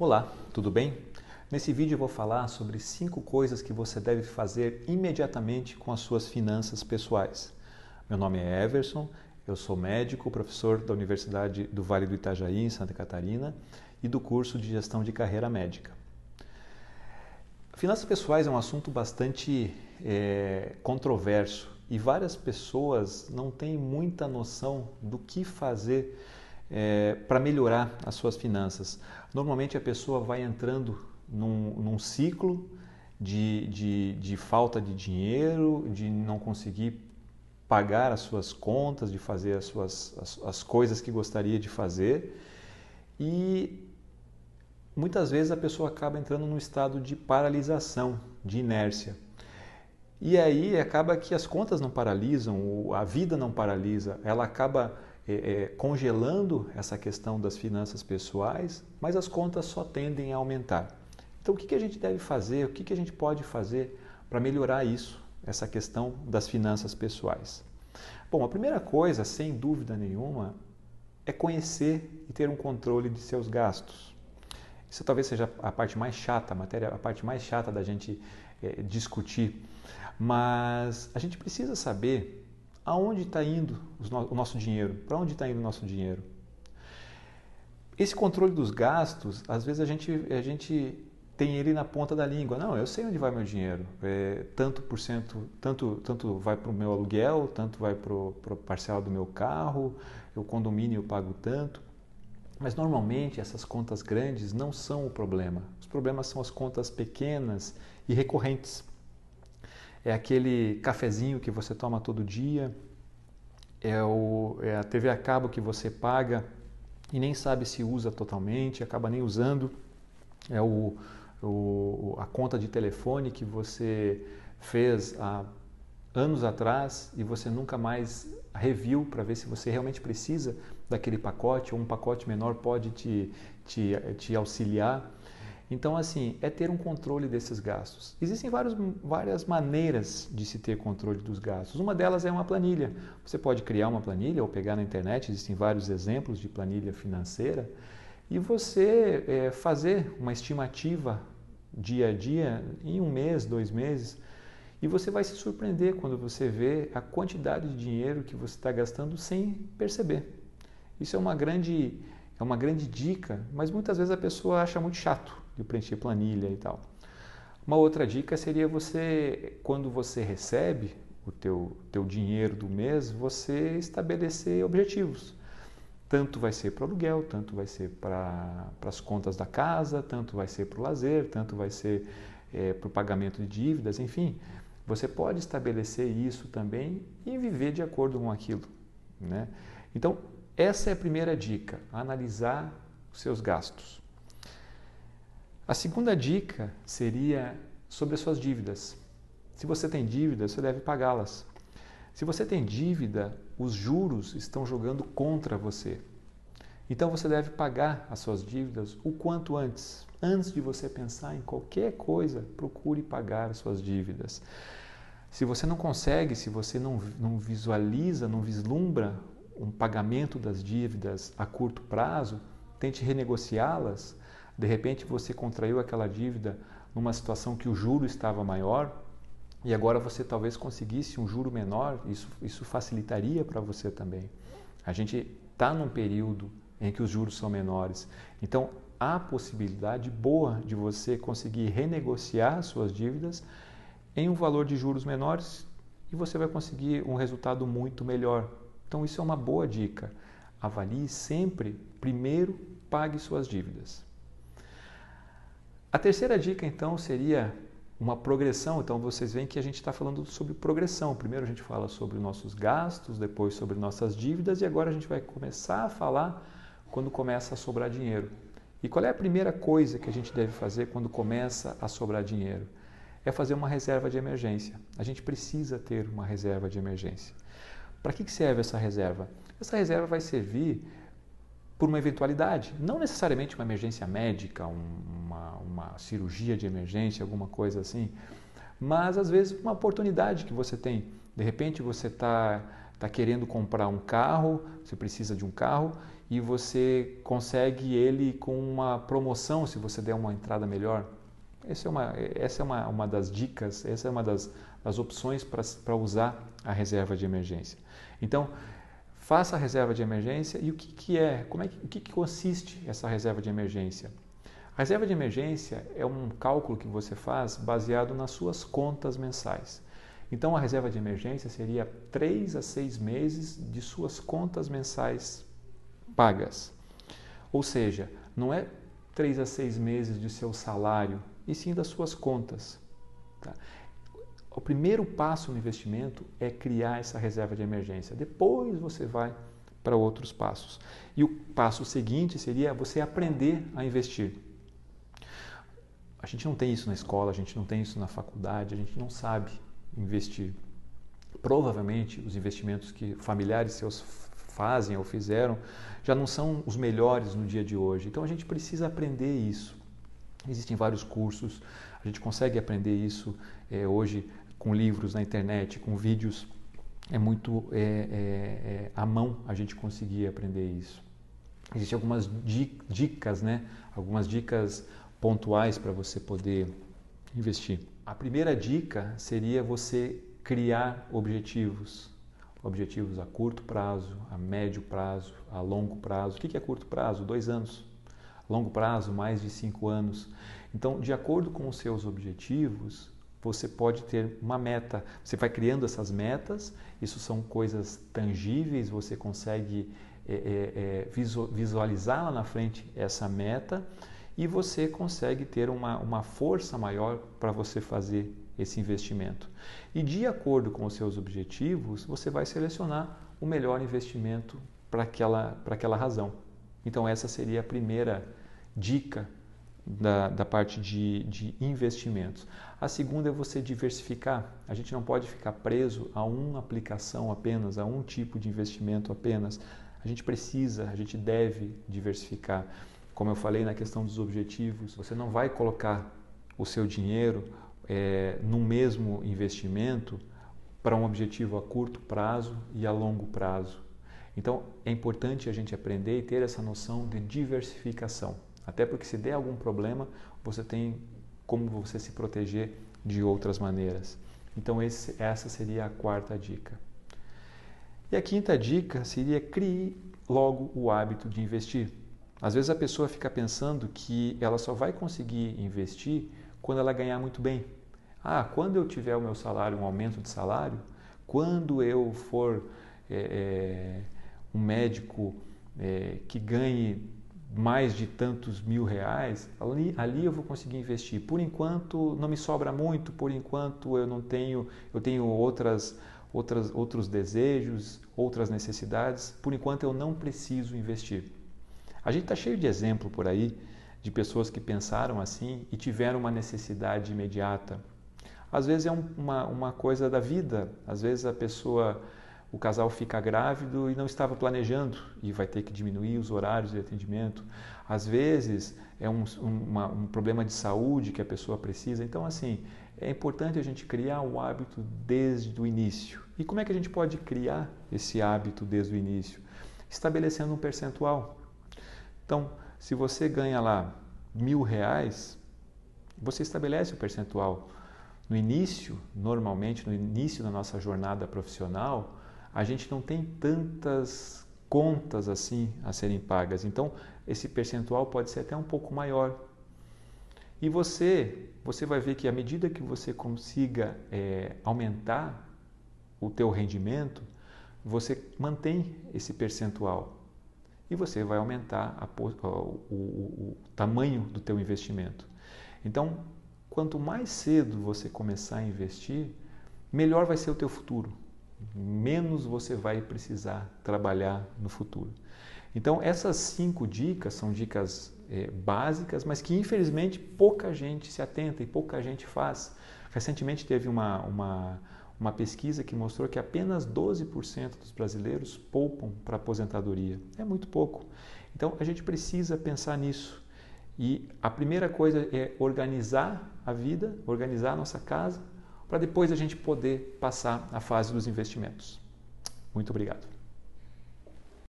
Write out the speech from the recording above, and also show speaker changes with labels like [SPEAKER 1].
[SPEAKER 1] Olá, tudo bem? Nesse vídeo eu vou falar sobre cinco coisas que você deve fazer imediatamente com as suas finanças pessoais. Meu nome é Everson, eu sou médico, professor da Universidade do Vale do Itajaí, em Santa Catarina, e do curso de Gestão de Carreira Médica. Finanças pessoais é um assunto bastante é, controverso e várias pessoas não têm muita noção do que fazer é, para melhorar as suas finanças. Normalmente a pessoa vai entrando num, num ciclo de, de, de, falta de dinheiro, de não conseguir pagar as suas contas, de fazer as, suas, as, as coisas que gostaria de fazer e muitas vezes a pessoa acaba entrando num estado de paralisação, de inércia. E aí acaba que as contas não paralisam, a vida não paralisa, ela acaba é, é, congelando essa questão das finanças pessoais, mas as contas só tendem a aumentar. Então, o que, que a gente deve fazer, o que, que a gente pode fazer para melhorar isso, essa questão das finanças pessoais? Bom, a primeira coisa, sem dúvida nenhuma, é conhecer e ter um controle de seus gastos. Isso talvez seja a parte mais chata, a matéria, a parte mais chata da gente é, discutir, mas a gente precisa saber aonde está indo o nosso dinheiro? Para onde está indo o nosso dinheiro? Esse controle dos gastos, às vezes a gente, a gente tem ele na ponta da língua. Não, eu sei onde vai meu dinheiro. É, tanto por cento, tanto, tanto vai para o meu aluguel, tanto vai para o parcial do meu carro, o condomínio eu pago tanto. Mas normalmente essas contas grandes não são o problema. Os problemas são as contas pequenas e recorrentes é aquele cafezinho que você toma todo dia, é, o, é a TV a cabo que você paga e nem sabe se usa totalmente, acaba nem usando, é o, o, a conta de telefone que você fez há anos atrás e você nunca mais reviu para ver se você realmente precisa daquele pacote ou um pacote menor pode te, te, te auxiliar. Então, assim, é ter um controle desses gastos. Existem vários, várias maneiras de se ter controle dos gastos. Uma delas é uma planilha. Você pode criar uma planilha ou pegar na internet, existem vários exemplos de planilha financeira, e você é, fazer uma estimativa dia a dia, em um mês, dois meses, e você vai se surpreender quando você vê a quantidade de dinheiro que você está gastando sem perceber. Isso é uma grande, é uma grande dica, mas muitas vezes a pessoa acha muito chato de preencher planilha e tal. Uma outra dica seria você, quando você recebe o teu, teu dinheiro do mês, você estabelecer objetivos. Tanto vai ser para o aluguel, tanto vai ser para as contas da casa, tanto vai ser para o lazer, tanto vai ser é, para o pagamento de dívidas, enfim. Você pode estabelecer isso também e viver de acordo com aquilo. Né? Então, essa é a primeira dica: analisar os seus gastos. A segunda dica seria sobre as suas dívidas. Se você tem dívidas, você deve pagá-las. Se você tem dívida, os juros estão jogando contra você. Então você deve pagar as suas dívidas o quanto antes. Antes de você pensar em qualquer coisa, procure pagar as suas dívidas. Se você não consegue, se você não, não visualiza, não vislumbra um pagamento das dívidas a curto prazo, tente renegociá-las de repente você contraiu aquela dívida numa situação que o juro estava maior e agora você talvez conseguisse um juro menor, isso, isso facilitaria para você também. A gente está num período em que os juros são menores, então há possibilidade boa de você conseguir renegociar suas dívidas em um valor de juros menores e você vai conseguir um resultado muito melhor. Então, isso é uma boa dica. Avalie sempre, primeiro, pague suas dívidas. A terceira dica, então, seria uma progressão. Então, vocês veem que a gente está falando sobre progressão. Primeiro, a gente fala sobre nossos gastos, depois sobre nossas dívidas, e agora a gente vai começar a falar quando começa a sobrar dinheiro. E qual é a primeira coisa que a gente deve fazer quando começa a sobrar dinheiro? É fazer uma reserva de emergência. A gente precisa ter uma reserva de emergência. Para que serve essa reserva? Essa reserva vai servir por uma eventualidade, não necessariamente uma emergência médica, uma, uma cirurgia de emergência, alguma coisa assim, mas às vezes uma oportunidade que você tem. De repente você está tá querendo comprar um carro, você precisa de um carro e você consegue ele com uma promoção se você der uma entrada melhor. Essa é uma, essa é uma, uma das dicas, essa é uma das, das opções para usar a reserva de emergência. Então, faça a reserva de emergência e o que, que é, como é que, o que, que consiste essa reserva de emergência? A reserva de emergência é um cálculo que você faz baseado nas suas contas mensais. Então, a reserva de emergência seria 3 a 6 meses de suas contas mensais pagas. Ou seja, não é 3 a 6 meses de seu salário, e sim das suas contas. Tá? O primeiro passo no investimento é criar essa reserva de emergência. Depois você vai para outros passos. E o passo seguinte seria você aprender a investir. Gente não tem isso na escola, a gente não tem isso na faculdade, a gente não sabe investir. Provavelmente os investimentos que familiares seus fazem ou fizeram já não são os melhores no dia de hoje. Então a gente precisa aprender isso. Existem vários cursos, a gente consegue aprender isso é, hoje com livros na internet, com vídeos. É muito é, é, à mão a gente conseguir aprender isso. Existem algumas dicas, né? algumas dicas pontuais para você poder investir. A primeira dica seria você criar objetivos. Objetivos a curto prazo, a médio prazo, a longo prazo. O que é curto prazo? Dois anos. Longo prazo, mais de cinco anos. Então, de acordo com os seus objetivos, você pode ter uma meta. Você vai criando essas metas, isso são coisas tangíveis, você consegue é, é, visualizar lá na frente essa meta e você consegue ter uma, uma força maior para você fazer esse investimento. E de acordo com os seus objetivos, você vai selecionar o melhor investimento para aquela, aquela razão. Então, essa seria a primeira dica da, da parte de, de investimentos. A segunda é você diversificar. A gente não pode ficar preso a uma aplicação apenas, a um tipo de investimento apenas. A gente precisa, a gente deve diversificar. Como eu falei na questão dos objetivos, você não vai colocar o seu dinheiro é, no mesmo investimento para um objetivo a curto prazo e a longo prazo. Então é importante a gente aprender e ter essa noção de diversificação. Até porque se der algum problema, você tem como você se proteger de outras maneiras. Então esse, essa seria a quarta dica. E a quinta dica seria crie logo o hábito de investir. Às vezes a pessoa fica pensando que ela só vai conseguir investir quando ela ganhar muito bem. Ah, quando eu tiver o meu salário, um aumento de salário, quando eu for é, um médico é, que ganhe mais de tantos mil reais, ali, ali eu vou conseguir investir. Por enquanto não me sobra muito, por enquanto eu não tenho, eu tenho outras, outras, outros desejos, outras necessidades, por enquanto eu não preciso investir. A gente está cheio de exemplo por aí de pessoas que pensaram assim e tiveram uma necessidade imediata. Às vezes é um, uma, uma coisa da vida, às vezes a pessoa, o casal fica grávido e não estava planejando e vai ter que diminuir os horários de atendimento. Às vezes é um, uma, um problema de saúde que a pessoa precisa. Então, assim, é importante a gente criar o hábito desde o início. E como é que a gente pode criar esse hábito desde o início? Estabelecendo um percentual. Então, se você ganha lá mil reais, você estabelece o percentual. No início, normalmente, no início da nossa jornada profissional, a gente não tem tantas contas assim a serem pagas. Então, esse percentual pode ser até um pouco maior. E você, você vai ver que à medida que você consiga é, aumentar o teu rendimento, você mantém esse percentual e você vai aumentar a, o, o, o tamanho do teu investimento. Então, quanto mais cedo você começar a investir, melhor vai ser o teu futuro, menos você vai precisar trabalhar no futuro. Então, essas cinco dicas são dicas é, básicas, mas que infelizmente pouca gente se atenta e pouca gente faz. Recentemente teve uma, uma uma pesquisa que mostrou que apenas 12% dos brasileiros poupam para aposentadoria. É muito pouco. Então a gente precisa pensar nisso. E a primeira coisa é organizar a vida, organizar a nossa casa, para depois a gente poder passar à fase dos investimentos. Muito obrigado.